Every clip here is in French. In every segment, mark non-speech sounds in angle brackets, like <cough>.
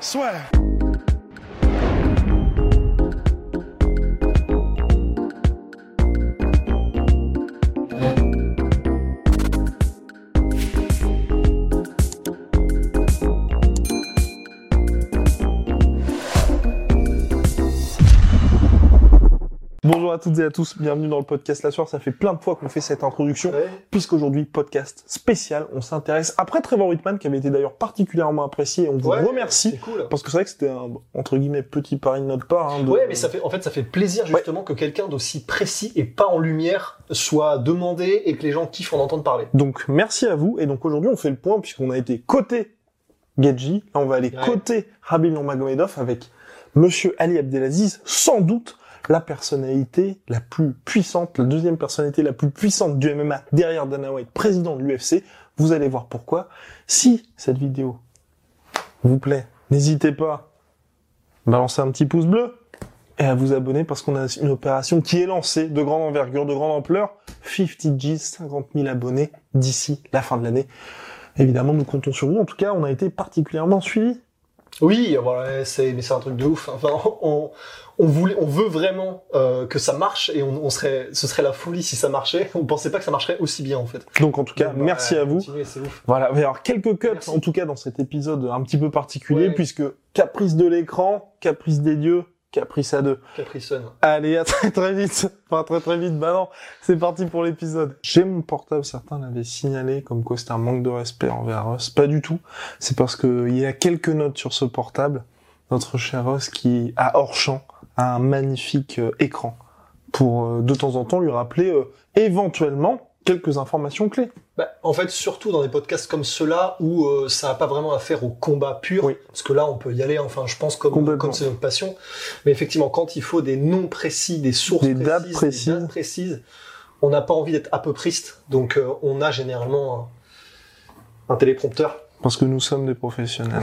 Swear. Bonjour à toutes et à tous, bienvenue dans le podcast La Soir. Ça fait plein de fois qu'on fait cette introduction, puisqu'aujourd'hui, podcast spécial, on s'intéresse, après Trevor Whitman, qui avait été d'ailleurs particulièrement apprécié, on vous Ouais, remercie, cool. parce que c'est vrai que c'était un, entre guillemets, petit pari de notre part. hein, de- Ouais, mais ça fait, en fait, ça fait plaisir justement que quelqu'un d'aussi précis et pas en lumière soit demandé et que les gens kiffent en entendre parler. Donc, merci à vous, et donc aujourd'hui, on fait le point, puisqu'on a été côté Gedji, là, on va aller Ouais. côté Rabbi Nurmagomedov avec Monsieur Ali Abdelaziz, sans doute la personnalité la plus puissante, la deuxième personnalité la plus puissante du MMA derrière Dana White, président de l'UFC. Vous allez voir pourquoi. Si cette vidéo vous plaît, n'hésitez pas à balancer un petit pouce bleu et à vous abonner parce qu'on a une opération qui est lancée de grande envergure, de grande ampleur. 50 G's, 50 000 abonnés d'ici la fin de l'année. Évidemment, nous comptons sur vous. En tout cas, on a été particulièrement suivis. Oui, voilà, c'est, mais c'est un truc de ouf. Enfin, on, on voulait, on veut vraiment euh, que ça marche et on, on serait, ce serait la folie si ça marchait. On pensait pas que ça marcherait aussi bien en fait. Donc, en tout cas, Donc, bah, merci à vous. ouf. Voilà, il va y avoir quelques cuts, Merci. en tout cas, dans cet épisode un petit peu particulier, Ouais. puisque caprice de l'écran, caprice des dieux, caprice à deux. Capricon. Allez, à très très vite. Enfin, très très vite, bah non. C'est parti pour l'épisode. J'ai mon portable, certains l'avaient signalé, comme quoi c'était un manque de respect envers Ross. Pas du tout. C'est parce que il y a quelques notes sur ce portable. Notre cher Ross qui, à hors champ, a un magnifique euh, écran pour, euh, de temps en temps, lui rappeler, euh, éventuellement, quelques informations clés. Bah, en fait, surtout dans des podcasts comme ceux-là où euh, ça n'a pas vraiment affaire au combat pur, Oui. parce que là, on peut y aller. Enfin, je pense comme c'est notre passion. Mais effectivement, quand il faut des noms précis, des sources Des précises, dates précises. des dates précises, on n'a pas envie d'être à peu priste. Donc, euh, on a généralement un, un téléprompteur. Parce que nous sommes des professionnels.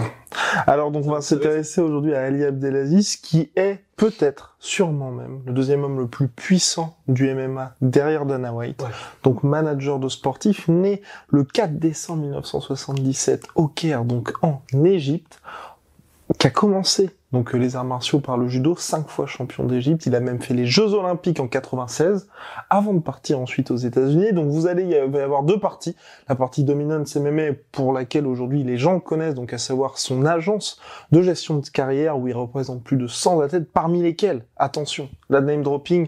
Alors donc on va s'intéresser aujourd'hui à Ali Abdelaziz qui est peut-être, sûrement même, le deuxième homme le plus puissant du MMA derrière Dana White. Ouais. Donc manager de sportif, né le 4 décembre 1977 au Caire, donc en Égypte, qui a commencé donc euh, les arts martiaux par le judo, cinq fois champion d'Égypte. Il a même fait les Jeux Olympiques en 96, avant de partir ensuite aux États-Unis. Donc vous allez, va y avoir deux parties. La partie dominante MMA pour laquelle aujourd'hui les gens connaissent, donc à savoir son agence de gestion de carrière où il représente plus de 100 athlètes, parmi lesquels, attention, la name dropping,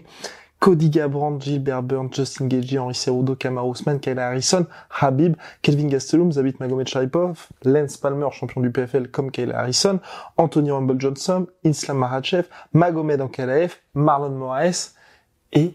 Cody Garbrandt, Gilbert Burns, Justin Gaethje, Henry Cerudo, Kamaru Usman, Kyle Harrison, Habib, Kelvin Gastelum, Zabit Magomed Sharipov, Lance Palmer, champion du PFL comme Kyle Harrison, Anthony Rumble Johnson, Islam Makhachev, Magomed Ankalaev, Marlon Moraes, et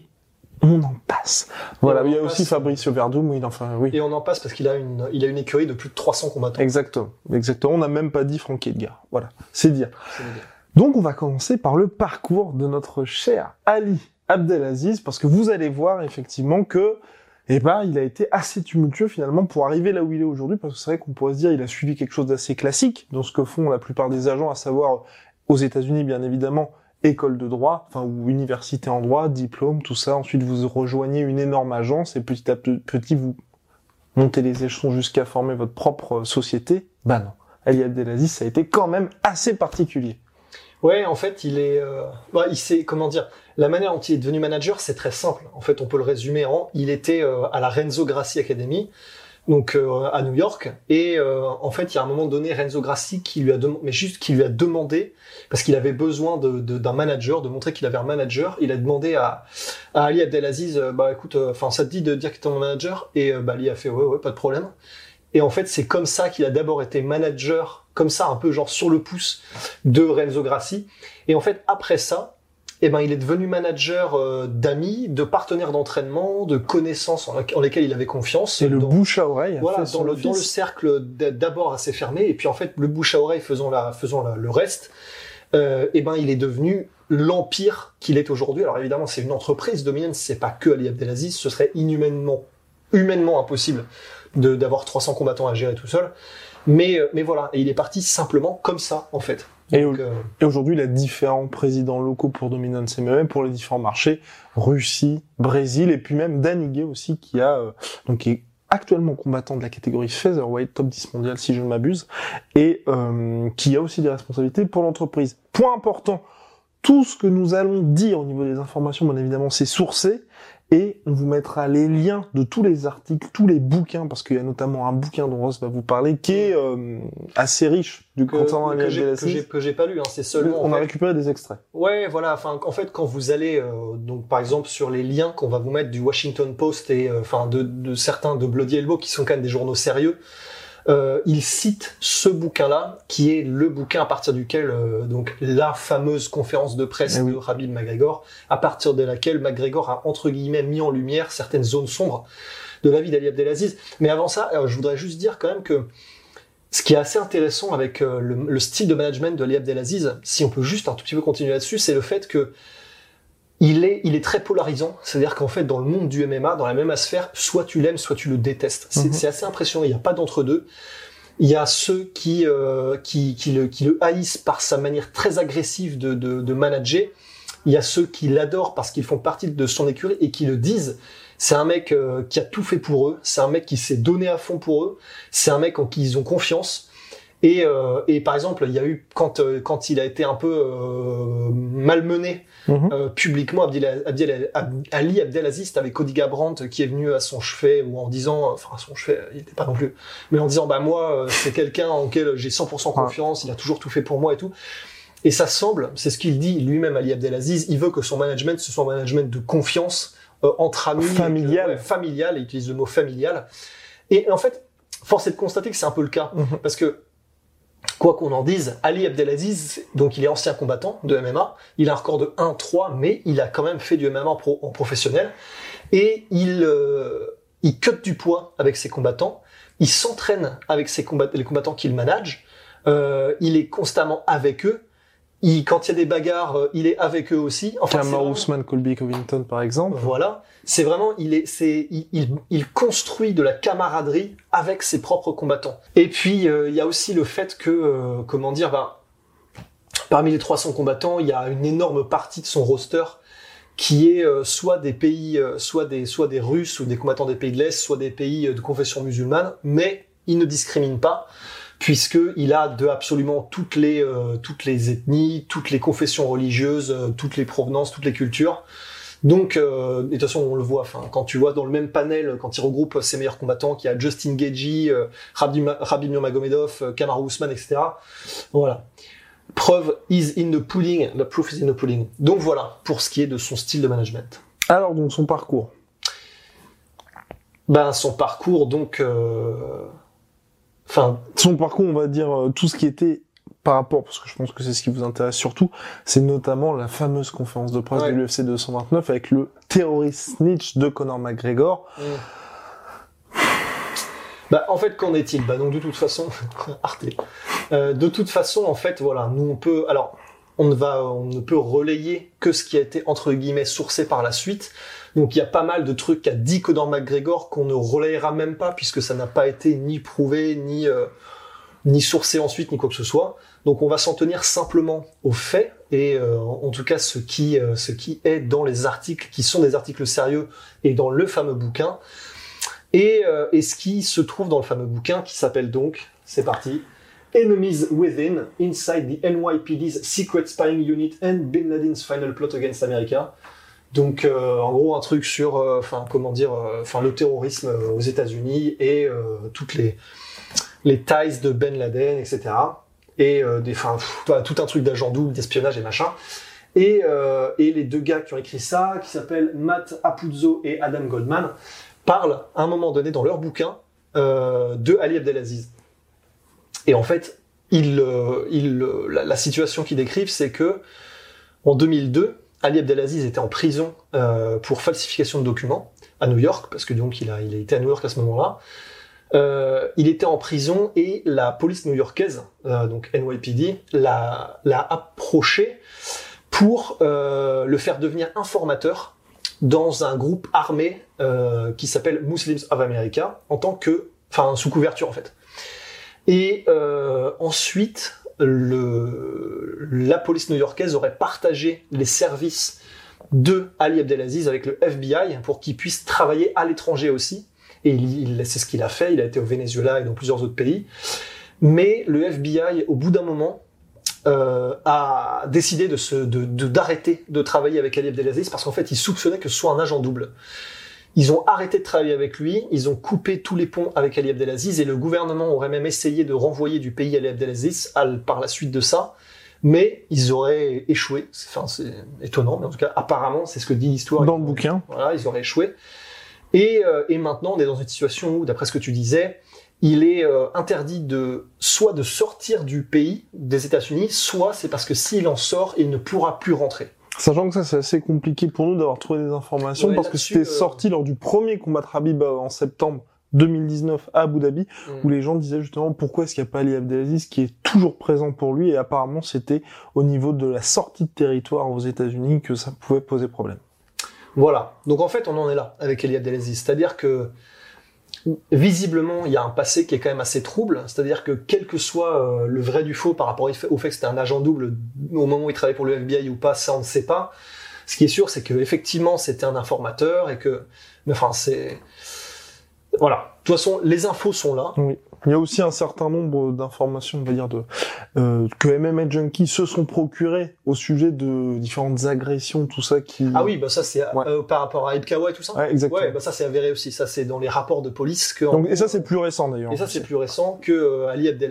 on en passe. Voilà, il y a aussi. Fabricio Verdum, oui, enfin, oui. Et on en passe parce qu'il a une, il a une écurie de plus de 300 combattants. Exactement, exactement. On n'a même pas dit Frankie Edgar. Voilà, c'est dire. L'idée. Donc on va commencer par le parcours de notre cher Ali Abdelaziz, parce que vous allez voir effectivement que, eh ben, il a été assez tumultueux finalement pour arriver là où il est aujourd'hui, parce que c'est vrai qu'on pourrait se dire il a suivi quelque chose d'assez classique dans ce que font la plupart des agents, à savoir aux États-Unis bien évidemment, école de droit, enfin ou université en droit, diplôme, tout ça. Ensuite vous rejoignez une énorme agence et petit à petit vous montez les échelons jusqu'à former votre propre société. Bah non. Ali Abdelaziz, ça a été quand même assez particulier. Ouais, en fait, il est, euh, bah, il sait, comment dire, la manière dont il est devenu manager, c'est très simple. En fait, on peut le résumer en, il était euh, à la Renzo Grassi Academy, donc euh, à New York, et euh, en fait, il y a un moment donné, Renzo Grassi qui lui a demandé, mais juste qui lui a demandé, parce qu'il avait besoin de, de- d'un manager, de montrer qu'il avait un manager, il a demandé à, à Ali Abdelaziz, euh, bah écoute, enfin, ça te dit de dire que t'es mon manager, et euh, bah Ali a fait ouais ouais, pas de problème. Et en fait, c'est comme ça qu'il a d'abord été manager, comme ça, un peu genre sur le pouce de Renzo Grassi. Et en fait, après ça, eh ben, il est devenu manager euh, d'amis, de partenaires d'entraînement, de connaissances en, en, lesquelles il avait confiance. Et le bouche à oreille. Voilà, dans le, dans le, cercle d'abord assez fermé, et puis en fait, le bouche à oreille faisant, la, faisant la, le reste, euh, eh ben, il est devenu l'empire qu'il est aujourd'hui. Alors évidemment, c'est une entreprise. Dominance, c'est pas que Ali Abdelaziz. Ce serait inhumainement, humainement impossible d'avoir 300 combattants à gérer tout seul. Mais, euh, mais voilà, et il est parti simplement comme ça, en fait. Donc, euh, et, aujourd'hui, il a différents présidents locaux pour Dominance MMA, pour les différents marchés, Russie, Brésil, et puis même Danigé aussi, qui a, euh, donc, qui est actuellement combattant de la catégorie featherweight, top 10 mondial si je ne m'abuse, et euh, qui a aussi des responsabilités pour l'entreprise. Point important, tout ce que nous allons dire au niveau des informations, bien évidemment, c'est sourcé, et on vous mettra les liens de tous les articles, tous les bouquins, parce qu'il y a notamment un bouquin dont Ross va vous parler qui est euh, assez riche du que, concernant que j'ai que j'ai pas lu. Hein, c'est seulement. On a récupéré des extraits. Ouais, voilà. Enfin, en fait, quand vous allez euh, donc par exemple sur les liens qu'on va vous mettre du Washington Post et euh, enfin de, de, certains de Bloody Elbow qui sont quand même des journaux sérieux euh, il cite ce bouquin-là, qui est le bouquin à partir duquel, euh, donc la fameuse conférence de presse eh de Rabbi McGregor, à partir de laquelle McGregor a entre guillemets mis en lumière certaines zones sombres de la vie d'Ali Abdelaziz. Mais avant ça, euh, je voudrais juste dire quand même que ce qui est assez intéressant avec euh, le, le, style de management de Ali Abdelaziz, si on peut juste un tout petit peu continuer là-dessus, c'est le fait que il est, il est très polarisant. C'est-à-dire qu'en fait, dans le monde du MMA, dans la même sphère, soit tu l'aimes, soit tu le détestes. C'est mhm. assez impressionnant. Il n'y a pas d'entre-deux. Il y a ceux qui, euh, qui, qui, le, qui le haïssent par sa manière très agressive de, de, de manager. Il y a ceux qui l'adorent parce qu'ils font partie de son écurie et qui le disent. C'est un mec euh, qui a tout fait pour eux. C'est un mec qui s'est donné à fond pour eux. C'est un mec en qui ils ont confiance. Et, euh, et par exemple, il y a eu quand euh, quand il a été un peu euh, malmené euh, publiquement, Abdel, Ali Abdelaziz avec Cody Gabrandt qui est venu à son chevet ou en disant, enfin à son chevet, il n'était pas non plus, mais en disant bah moi c'est quelqu'un en quel j'ai 100% confiance, il a toujours tout fait pour moi et tout. Et ça semble, c'est ce qu'il dit lui-même Ali Abdelaziz, il veut que son management ce soit un management de confiance entre amis, familial, familial, il utilise le mot familial. Et en fait, force est de constater que c'est un peu le cas mhm. parce que Quoi qu'on en dise, Ali Abdelaziz, donc il est ancien combattant de MMA, il a un record de 1-3, mais il a quand même fait du MMA en, professionnel, et il, euh, il cut du poids avec ses combattants, il s'entraîne avec ses les combattants qu'il manage, euh, il est constamment avec eux, il, quand il y a des bagarres, euh, il est avec eux aussi. Enfin, Cameron Ousmane, Colby Covington, par exemple. Voilà. C'est vraiment, il est, c'est, il, il, construit de la camaraderie avec ses propres combattants. Et puis, euh, il y a aussi le fait que, euh, comment dire, bah, parmi les 300 combattants, il y a une énorme partie de son roster qui est soit des pays, soit des, soit des Russes ou des combattants des pays de l'Est, soit des pays de confession musulmane, mais il ne discrimine pas puisque il a de absolument toutes les euh, toutes les ethnies, toutes les confessions religieuses, euh, toutes les provenances, toutes les cultures. Donc, euh, de toute façon, on le voit. Enfin, quand tu vois dans le même panel, quand il regroupe ses meilleurs combattants, qu'il y a Justin Gagey, euh, Rabbi Nurmagomedov, Kamaru Usman, etc. Voilà. Preuve is in the pooling, the proof is in the pooling. Donc voilà, pour ce qui est de son style de management. Alors donc son parcours. Ben son parcours donc. Euh enfin son parcours, on va dire euh, tout ce qui était par rapport, parce que je pense que c'est ce qui vous intéresse surtout, c'est notamment la fameuse conférence de presse de l'UFC 229 avec le terroriste snitch de Conor McGregor. Mm. Bah, en fait, qu'en est-il? Bah donc de toute façon, <laughs> Arte. Euh, de toute façon, en fait, voilà, nous on peut, alors on ne va, on ne peut relayer que ce qui a été entre guillemets sourcé par la suite. Donc il y a pas mal de trucs qu'a dit dans McGregor qu'on ne relayera même pas puisque ça n'a pas été ni prouvé ni euh, ni sourcé ensuite ni quoi que ce soit. Donc on va s'en tenir simplement aux faits et euh, en tout cas ce qui euh, ce qui est dans les articles qui sont des articles sérieux et dans le fameux bouquin et, et ce qui se trouve dans le fameux bouquin qui s'appelle donc c'est parti Enemies Within, Inside the NYPD's Secret Spying Unit and Bin Laden's Final Plot Against America. Donc, euh, en gros, un truc sur, euh, enfin, comment dire, euh, enfin, le terrorisme aux États-Unis et toutes les les ties de Ben Laden, etc. Et des, enfin, tout un truc d'agent double, d'espionnage et machin. Et, et les deux gars qui ont écrit ça, qui s'appellent Matt Apuzzo et Adam Goldman, parlent à un moment donné dans leur bouquin de Ali Abdelaziz. Et en fait, la, la situation qu'ils décrivent, c'est que en 2002, Ali Abdelaziz était en prison euh, pour falsification de documents à New York, parce que donc il a, été à New York à ce moment-là. Euh, il était en prison et la police new-yorkaise, euh, donc NYPD, l'a, l'a approché pour le faire devenir informateur dans un groupe armé qui s'appelle Muslims of America, en tant que, enfin sous couverture en fait. Et ensuite, la police new-yorkaise aurait partagé les services de Ali Abdelaziz avec le FBI pour qu'il puisse travailler à l'étranger aussi. Et il, il- c'est ce qu'il a fait. Il a été au Venezuela et dans plusieurs autres pays. Mais le FBI, au bout d'un moment, euh, a décidé se, de, de- d'arrêter de travailler avec Ali Abdelaziz parce qu'en fait, ils soupçonnaient que ce soit un agent double. Ils ont arrêté de travailler avec lui, ils ont coupé tous les ponts avec Ali Abdelaziz et le gouvernement aurait même essayé de renvoyer du pays Ali Abdelaziz à- par la suite de ça, mais ils auraient échoué. C'est- Enfin, c'est étonnant, mais en tout cas, apparemment, c'est ce que dit l'histoire. Dans le bouquin. Voilà, ils auraient échoué. Et, euh, et maintenant, on est dans une situation où, d'après ce que tu disais, il est euh, interdit de soit de sortir du pays des États-Unis, soit c'est parce que s'il en sort, il ne pourra plus rentrer. Sachant que ça, c'est assez compliqué pour nous d'avoir trouvé des informations Ouais, parce que c'était euh, sorti lors du premier combat de Habib euh, en septembre 2019 à Abu Dhabi où les gens disaient justement pourquoi est-ce qu'il n'y a pas Ali Abdelaziz qui est toujours présent pour lui et apparemment c'était au niveau de la sortie de territoire aux États-Unis que ça pouvait poser problème. Voilà. Donc en fait, on en est là avec Eli Abdelaziz. C'est-à-dire que visiblement, il y a un passé qui est quand même assez trouble. C'est-à-dire que quel que soit euh, le vrai du faux par rapport au fait que c'était un agent double au moment où il travaillait pour le FBI ou pas, ça on ne sait pas. Ce qui est sûr, c'est que effectivement, c'était un informateur et que, mais enfin, c'est voilà. De toute façon, les infos sont là. Il y a aussi un certain nombre d'informations, on va dire, de, euh, que MMA Junkie se sont procurées au sujet de différentes agressions, tout ça qui... Ah oui, bah ça c'est Ouais. euh, par rapport à Ibkawa et tout ça. Ouais, exactement. Ouais, bah ça c'est avéré aussi. Ça c'est dans les rapports de police que. Donc, et ça, c'est plus récent d'ailleurs. Et ça c'est plus récent que euh, Ali Abdelaziz.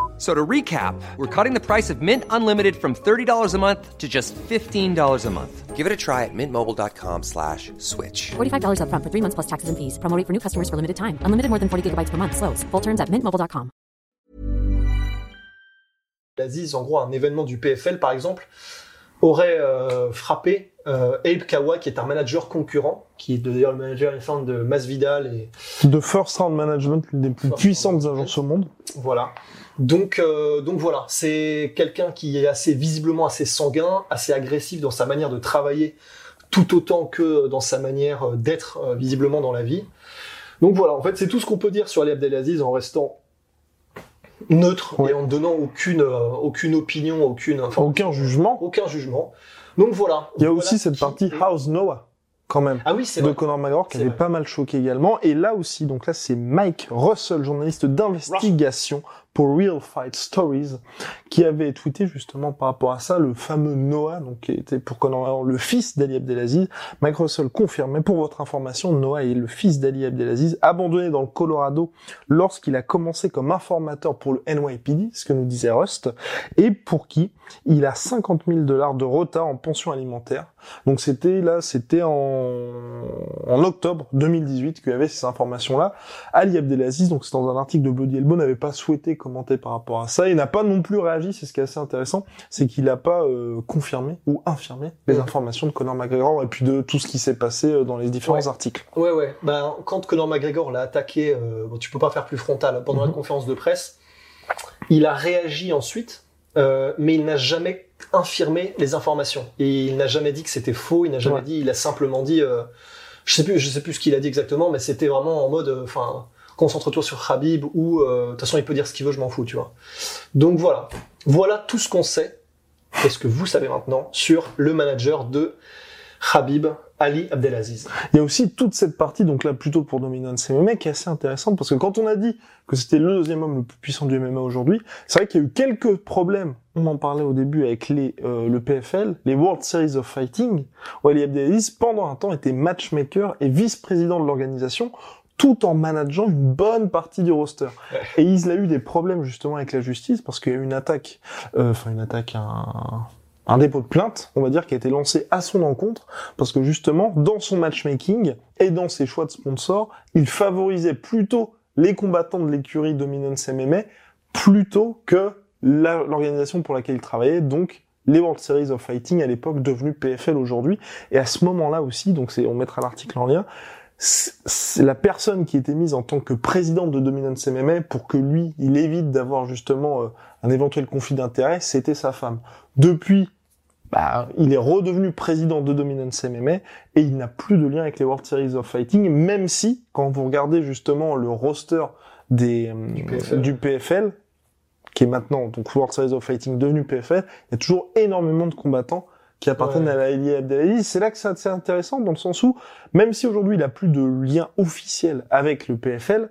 F- So to recap, we're cutting the price of Mint Unlimited from $30 a month to just $15 a month. Give it a try at mintmobile.com slash switch. $45 upfront for three months plus taxes and fees. Promo rate for new customers for limited time. Unlimited more than 40 gigabytes per month. Slows. Full terms at mintmobile.com. Aziz, en gros, un événement du PFL, par exemple, aurait euh, frappé euh, Abe Kawa, qui est un manager concurrent, qui est d'ailleurs le manager il de Masvidal et De First Round Management, l'une des plus First puissantes agences au monde. voilà. Donc, euh, donc voilà, c'est quelqu'un qui est assez visiblement assez sanguin, assez agressif dans sa manière de travailler, tout autant que dans sa manière euh, d'être euh, visiblement dans la vie. Donc voilà, en fait, c'est tout ce qu'on peut dire sur Ali Abdelaziz en restant neutre Ouais. et en ne donnant aucune euh, aucune opinion, aucune Aucun jugement. aucun jugement. Donc voilà. Il y a Voilà aussi cette partie est- House Noah, quand même. Ah oui, c'est de vrai. Conor McGregor qui avait vrai. pas mal choqué également. Et là aussi, donc là, c'est Mike Russell, journaliste d'investigation pour Real Fight Stories, qui avait tweeté justement par rapport à ça le fameux Noah, donc qui était pour Conor McGregor le fils d'Ali Abdelaziz. Mike Russell confirme, mais pour votre information, Noah est le fils d'Ali Abdelaziz, abandonné dans le Colorado lorsqu'il a commencé comme informateur pour le NYPD, ce que nous disait Rust, et pour qui il a 50 000 dollars de retard en pension alimentaire. Donc c'était là, c'était en, en octobre 2018 qu'il y avait ces informations-là. Ali Abdelaziz, donc c'est dans un article de Bloody Elbow, n'avait pas souhaité commenter par rapport à ça. Il n'a pas non plus réagi, c'est ce qui est assez intéressant, c'est qu'il n'a pas euh, confirmé ou infirmé les Mhm. informations de Conor McGregor et puis de tout ce qui s'est passé euh, dans les différents Ouais. articles. Ouais, ouais. Ben, quand Conor McGregor l'a attaqué, euh, bon, tu peux pas faire plus frontal pendant la Mhm. conférence de presse. Il a réagi ensuite, euh, mais il n'a jamais infirmé les informations. Et il n'a jamais dit que c'était faux. Il n'a jamais Ouais. dit. Il a simplement dit. je sais plus. Je sais plus ce qu'il a dit exactement, mais c'était vraiment en mode. euh, concentre-toi sur Khabib ou euh, de toute façon il peut dire ce qu'il veut, je m'en fous, tu vois. Donc voilà. Voilà tout ce qu'on sait. Et ce que vous savez maintenant sur le manager de Khabib, Ali Abdelaziz. Il y a aussi toute cette partie, donc là plutôt pour Dominance MMA, qui est assez intéressante parce que quand on a dit que c'était le deuxième homme le plus puissant du MMA aujourd'hui, c'est vrai qu'il y a eu quelques problèmes. On en parlait au début avec les euh, le PFL, les World Series of Fighting, où Ali Abdelaziz pendant un temps était matchmaker et vice-président de l'organisation, tout en manageant une bonne partie du roster. Et il a eu des problèmes justement avec la justice parce qu'il y a eu une attaque, euh, enfin une attaque, un, un dépôt de plainte, on va dire, qui a été lancé à son encontre parce que justement, dans son matchmaking et dans ses choix de sponsors, il favorisait plutôt les combattants de l'écurie Dominance MMA plutôt que l'organisation pour laquelle il travaillait, donc les World Series of Fighting à l'époque devenus PFL aujourd'hui. Et à ce moment-là aussi, donc c'est, on mettra l'article en lien, c'est la personne qui était mise en tant que présidente de Dominance MMA pour que lui, il évite d'avoir justement euh, un éventuel conflit d'intérêts, c'était sa femme. Depuis, bah, il est redevenu président de Dominance MMA et il n'a plus de lien avec les World Series of Fighting, même si, quand vous regardez justement le roster des, euh, du PFL, qui est maintenant donc World Series of Fighting devenu PFL, il y a toujours énormément de combattants qui appartiennent à la Abdelaziz. C'est là que c'est intéressant dans le sens où, même si aujourd'hui il a plus de lien officiel avec le PFL,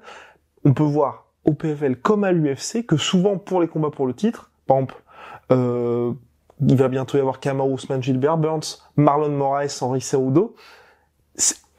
on peut voir au PFL comme à l'UFC que souvent pour les combats pour le titre, par exemple, euh, il va bientôt y avoir Kamaru Usman, Gilbert Burns, Marlon Moraes, Henri Cerudo,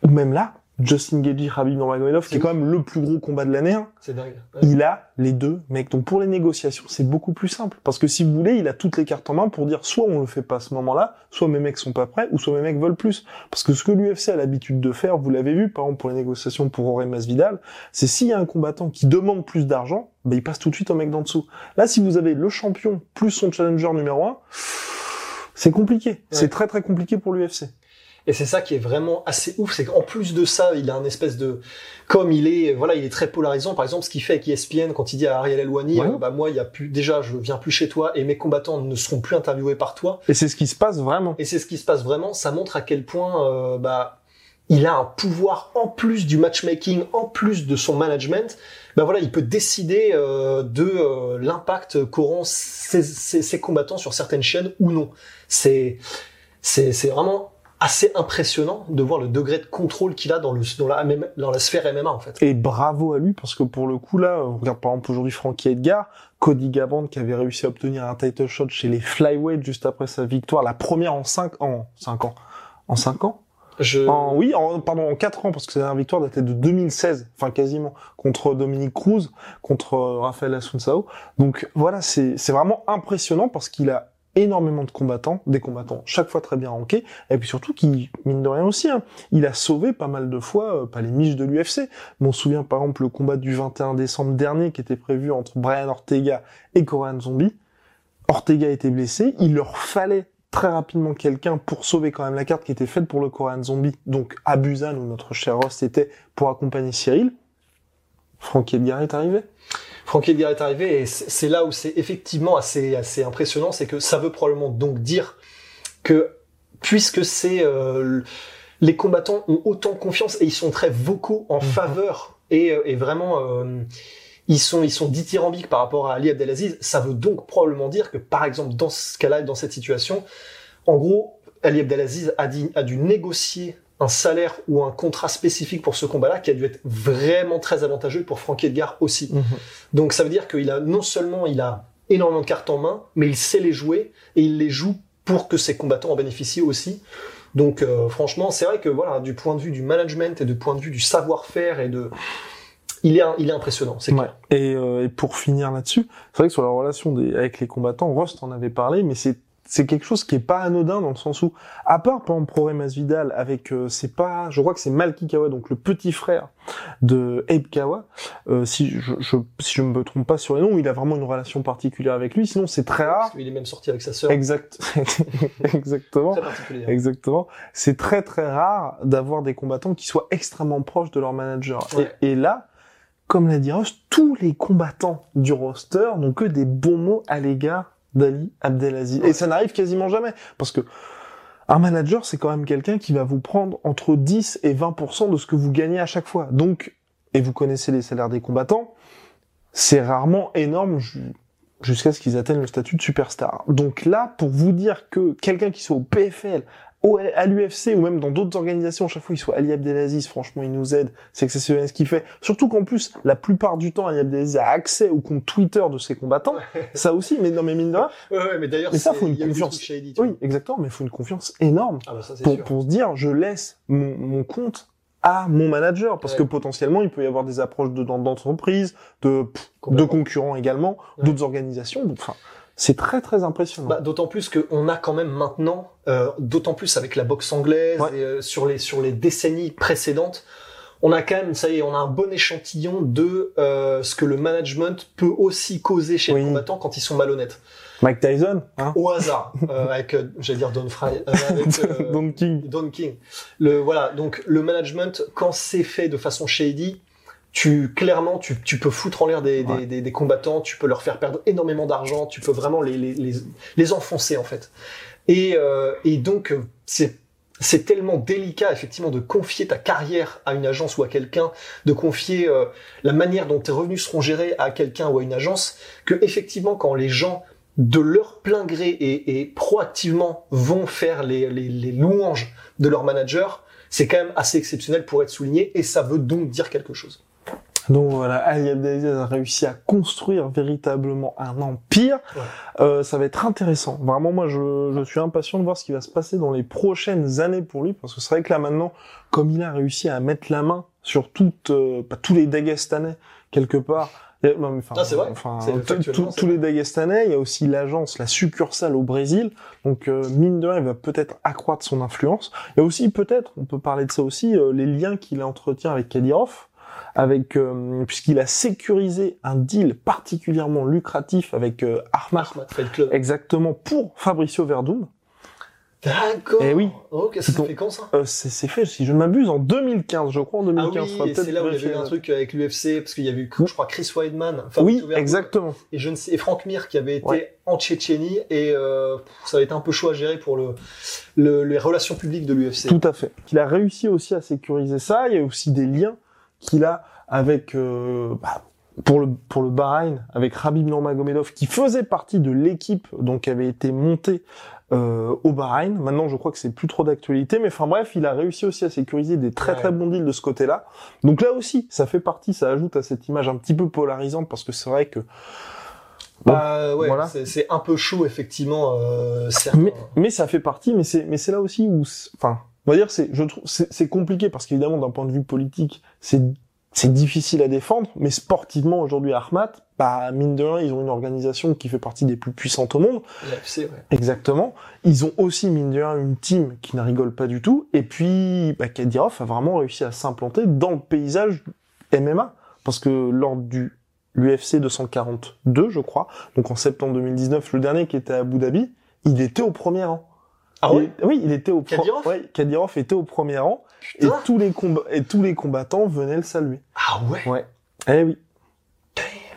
même là, Justin Gagey, Khabib Nurmagomedov, qui est quand même le plus gros combat de l'année. Hein. C'est dingue. Il a les deux mecs. Donc pour les négociations, c'est beaucoup plus simple. Parce que si vous voulez, il a toutes les cartes en main pour dire soit on le fait pas à ce moment-là, soit mes mecs sont pas prêts, ou soit mes mecs veulent plus. Parce que ce que l'UFC a l'habitude de faire, vous l'avez vu, par exemple pour les négociations pour Jorge Masvidal, c'est s'il y a un combattant qui demande plus d'argent, ben il passe tout de suite au mec d'en dessous. Là, si vous avez le champion plus son challenger numéro un, c'est compliqué. C'est très très compliqué pour l'UFC. Et c'est ça qui est vraiment assez ouf, c'est qu'en plus de ça, il a un espèce de, comme il est, voilà, il est très polarisant. Par exemple, ce qu'il fait avec ESPN quand il dit à Ariel Elwani, euh, bah moi, il y a plus, déjà, je viens plus chez toi et mes combattants ne seront plus interviewés par toi. Et c'est ce qui se passe vraiment. Et c'est ce qui se passe vraiment. Ça montre à quel point, euh, bah, il a un pouvoir en plus du matchmaking, en plus de son management. Ben voilà, il peut décider euh, de euh, l'impact qu'auront ses, ses, ses combattants sur certaines chaînes ou non. C'est c'est c'est vraiment assez impressionnant de voir le degré de contrôle qu'il a dans, le, dans, la, dans la sphère MMA en fait. Et bravo à lui parce que pour le coup là, on regarde par exemple aujourd'hui Frankie Edgar, Cody Garbrandt qui avait réussi à obtenir un title shot chez les flyweight juste après sa victoire, la première en 5 ans, 5 ans, en 5 ans? Je... En, oui, en, pardon, en 4 ans, parce que sa dernière victoire datait de 2016, enfin quasiment, contre Dominique Cruz, contre euh, Rafael Asuncao. Donc voilà, c'est vraiment impressionnant parce qu'il a énormément de combattants, des combattants chaque fois très bien rankés, et puis surtout qui, mine de rien aussi, hein, il a sauvé pas mal de fois, euh, pas les miches de l'UFC, on se souvient par exemple le combat du 21 décembre dernier qui était prévu entre Brian Ortega et Korean Zombie. Ortega était blessé, il leur fallait très rapidement quelqu'un pour sauver quand même la carte qui était faite pour le Korean Zombie, donc Abusan où notre cher Ross était pour accompagner Cyril. Frankie Edgar est arrivé. Frankie Edgar est arrivé et c'est là où c'est effectivement assez, assez impressionnant, c'est que ça veut probablement donc dire que puisque c'est euh, les combattants ont autant confiance et ils sont très vocaux en faveur et, et vraiment euh, ils sont ils sont dithyrambiques par rapport à Ali Abdelaziz, ça veut donc probablement dire que par exemple dans ce cas-là, dans cette situation, en gros Ali Abdelaziz a, dit, a dû négocier un salaire ou un contrat spécifique pour ce combat-là qui a dû être vraiment très avantageux pour Frankie Edgar aussi. Mhm. Donc ça veut dire qu'il a non seulement il a énormément de cartes en main, mais il sait les jouer et il les joue pour que ses combattants en bénéficient aussi. Donc euh, franchement, c'est vrai que voilà, du point de vue du management et du point de vue du savoir-faire et de il est, il est impressionnant, c'est. Et, euh, et, pour finir là-dessus, c'est vrai que sur la relation des, avec les combattants, Rost en avait parlé, mais c'est c'est quelque chose qui est pas anodin dans le sens où, à part par exemple Pro Vidal avec, euh, c'est pas, je crois que c'est Malki Kawa, donc le petit frère de Abe Kawa, euh, si je, je, si je me trompe pas sur les noms, il a vraiment une relation particulière avec lui. Sinon, c'est très rare. Il est même sorti avec sa sœur. Exact, <laughs> exactement, Très exactement. C'est très très rare d'avoir des combattants qui soient extrêmement proches de leur manager. Ouais. Et, et là, comme l'a dit Ross, tous les combattants du roster n'ont que des bons mots à l'égard d'Ali Abdelaziz. Et ça n'arrive quasiment jamais. Parce que un manager, c'est quand même quelqu'un qui va vous prendre entre 10 et 20% de ce que vous gagnez à chaque fois. Donc, et vous connaissez les salaires des combattants, c'est rarement énorme ju- jusqu'à ce qu'ils atteignent le statut de superstar. Donc là, pour vous dire que quelqu'un qui soit au PFL, à l'UFC ou même dans d'autres organisations, à chaque fois il soit Ali Abdelaziz, franchement il nous aide, c'est exceptionnel ce qu'il fait. Surtout qu'en plus, la plupart du temps, Ali Abdelaziz a accès au compte Twitter de ses combattants. Ça aussi, mais non mais mine de rien, Ouais, ouais, mais d'ailleurs, Mais ça, faut une confiance. shady, oui, exactement, mais il faut une confiance énorme Ah bah ça pour, sûr. pour se dire, je laisse mon, mon compte à mon manager parce Ouais. que potentiellement il peut y avoir des approches de dans d'entreprise, de concurrents également, Ouais. d'autres organisations. Donc, Enfin, c'est très très impressionnant. Bah, d'autant plus qu'on a quand même maintenant, euh, d'autant plus avec la boxe anglaise Ouais. et euh, sur les sur les décennies précédentes, on a quand même, ça y est, on a un bon échantillon de euh, ce que le management peut aussi causer chez Oui. les combattants quand ils sont malhonnêtes. Mike Tyson, hein, Au hasard, euh, <laughs> avec, euh, j'allais dire Don Fry, euh, avec euh, <laughs> Don King. Don King. Le voilà, donc le management quand c'est fait de façon shady, tu clairement tu, tu peux foutre en l'air des, des, Ouais. des, des combattants, tu peux leur faire perdre énormément d'argent, tu peux vraiment les les, les, les enfoncer en fait. Et euh, et donc euh, c'est c'est tellement délicat effectivement de confier ta carrière à une agence ou à quelqu'un, de confier euh, la manière dont tes revenus seront gérés à quelqu'un ou à une agence, que effectivement quand les gens de leur plein gré et, et proactivement vont faire les, les, les louanges de leur manager, c'est quand même assez exceptionnel pour être souligné et ça veut donc dire quelque chose. Donc voilà, Ali Abdelaziz a réussi à construire véritablement un empire. Ouais. Euh, ça va être intéressant. Vraiment, moi, je, je suis impatient de voir ce qui va se passer dans les prochaines années pour lui, parce que c'est vrai que là maintenant, comme il a réussi à mettre la main sur toutes, euh, pas tous les Dagestanais quelque part. a- non, mais enfin, Ah, c'est vrai. Enfin, tous les Dagestanais. Il y a aussi l'agence, la succursale au Brésil. Donc euh, mine de rien, il va peut-être accroître son influence. Il y a aussi peut-être, on peut parler de ça aussi, euh, les liens qu'il entretient avec Kadyrov avec euh, puisqu'il a sécurisé un deal particulièrement lucratif avec euh, Ahmad Club. exactement pour Fabricio Verdum. D'accord. Eh oui. Ok, ça Donc, fait quand ça Euh, c'est fait, si je ne m'abuse, en 2015, je crois, en Ah 2015. oui, faudra et peut-être c'est là où il y avait eu un truc avec l'UFC, parce qu'il y avait eu, je crois, Chris Weidman, enfin, Oui, Verdum, exactement. et je ne sais, et Frank Mir qui avait été Ouais. en Tchétchénie, et euh, ça avait été un peu chaud à gérer pour le, le- les relations publiques de l'UFC. Tout à fait. Il a réussi aussi à sécuriser ça. Il y a aussi des liens qu'il a avec euh, bah, pour le pour le Bahreïn avec Rabib Nurmagomedov qui faisait partie de l'équipe donc qui avait été montée euh, au Bahreïn. Maintenant, je crois que c'est plus trop d'actualité, mais enfin bref, il a réussi aussi à sécuriser des très Ouais. très bons deals de ce côté-là. Donc là aussi, ça fait partie, ça ajoute à cette image un petit peu polarisante parce que c'est vrai que Bon, Bah ouais, voilà. c'est- un peu chaud effectivement. Euh, mais, mais ça fait partie, mais c'est mais c'est là aussi où, enfin, on va dire c'est je trouve c'est c'est compliqué parce qu'évidemment d'un point de vue politique c'est c'est difficile à défendre, mais sportivement aujourd'hui Ahmad, bah mine de rien ils ont une organisation qui fait partie des plus puissantes au monde, l'UFC, ouais. exactement. Ils ont aussi mine de rien une team qui ne rigole pas du tout, et puis bah, Kadyrov a vraiment réussi à s'implanter dans le paysage MMA parce que lors du l'UFC 242, je crois, donc en septembre 2019, le dernier qui était à Abu Dhabi, il était au premier rang. Ah ouais Il- Oui, il était au Kadyrov ouais, Kadyrov était au premier rang et Putain. tous les comb- et tous les combattants venaient le saluer. Ah ouais Ouais. Eh oui.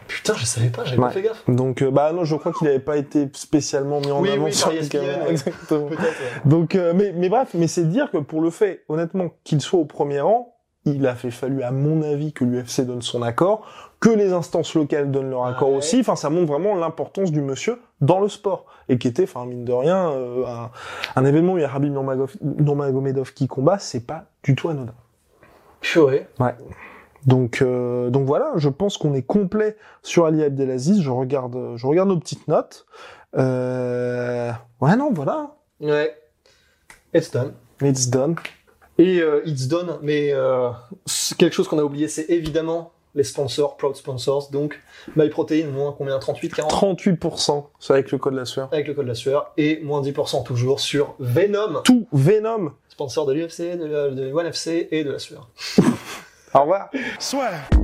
Putain, je savais pas, j'avais Ouais. pas fait gaffe. Donc euh, bah non, je crois qu'il n'avait pas été spécialement mis en Oui, avant oui, sur ESPN, ouais. Exactement. Ouais. Donc euh, mais mais bref, mais c'est dire que pour le fait honnêtement qu'il soit au premier rang, il a fait fallu à mon avis que l'UFC donne son accord, que les instances locales donnent leur accord Ouais. aussi. Enfin, ça montre vraiment l'importance du monsieur dans le sport et qui était, enfin mine de rien, euh, un, un événement où il y a Rabib Nurmagomedov qui combat, c'est pas du tout anodin. Purée. Donc, euh, donc voilà, je pense qu'on est complet sur Ali Abdelaziz. Je regarde, je regarde nos petites notes. Euh... Ouais, non, voilà. Ouais. It's done. It's done. Et euh, it's done, mais euh, c'est quelque chose qu'on a oublié, c'est évidemment les sponsors, proud sponsors. Donc, MyProtein, moins combien 38, 40 38%, c'est avec le code de la sueur. avec le code de la sueur. Et moins 10% toujours sur Venom, Tout Venom. sponsor de l'UFC, de, la- de ONE FC et de la sueur. <laughs> Au revoir. Even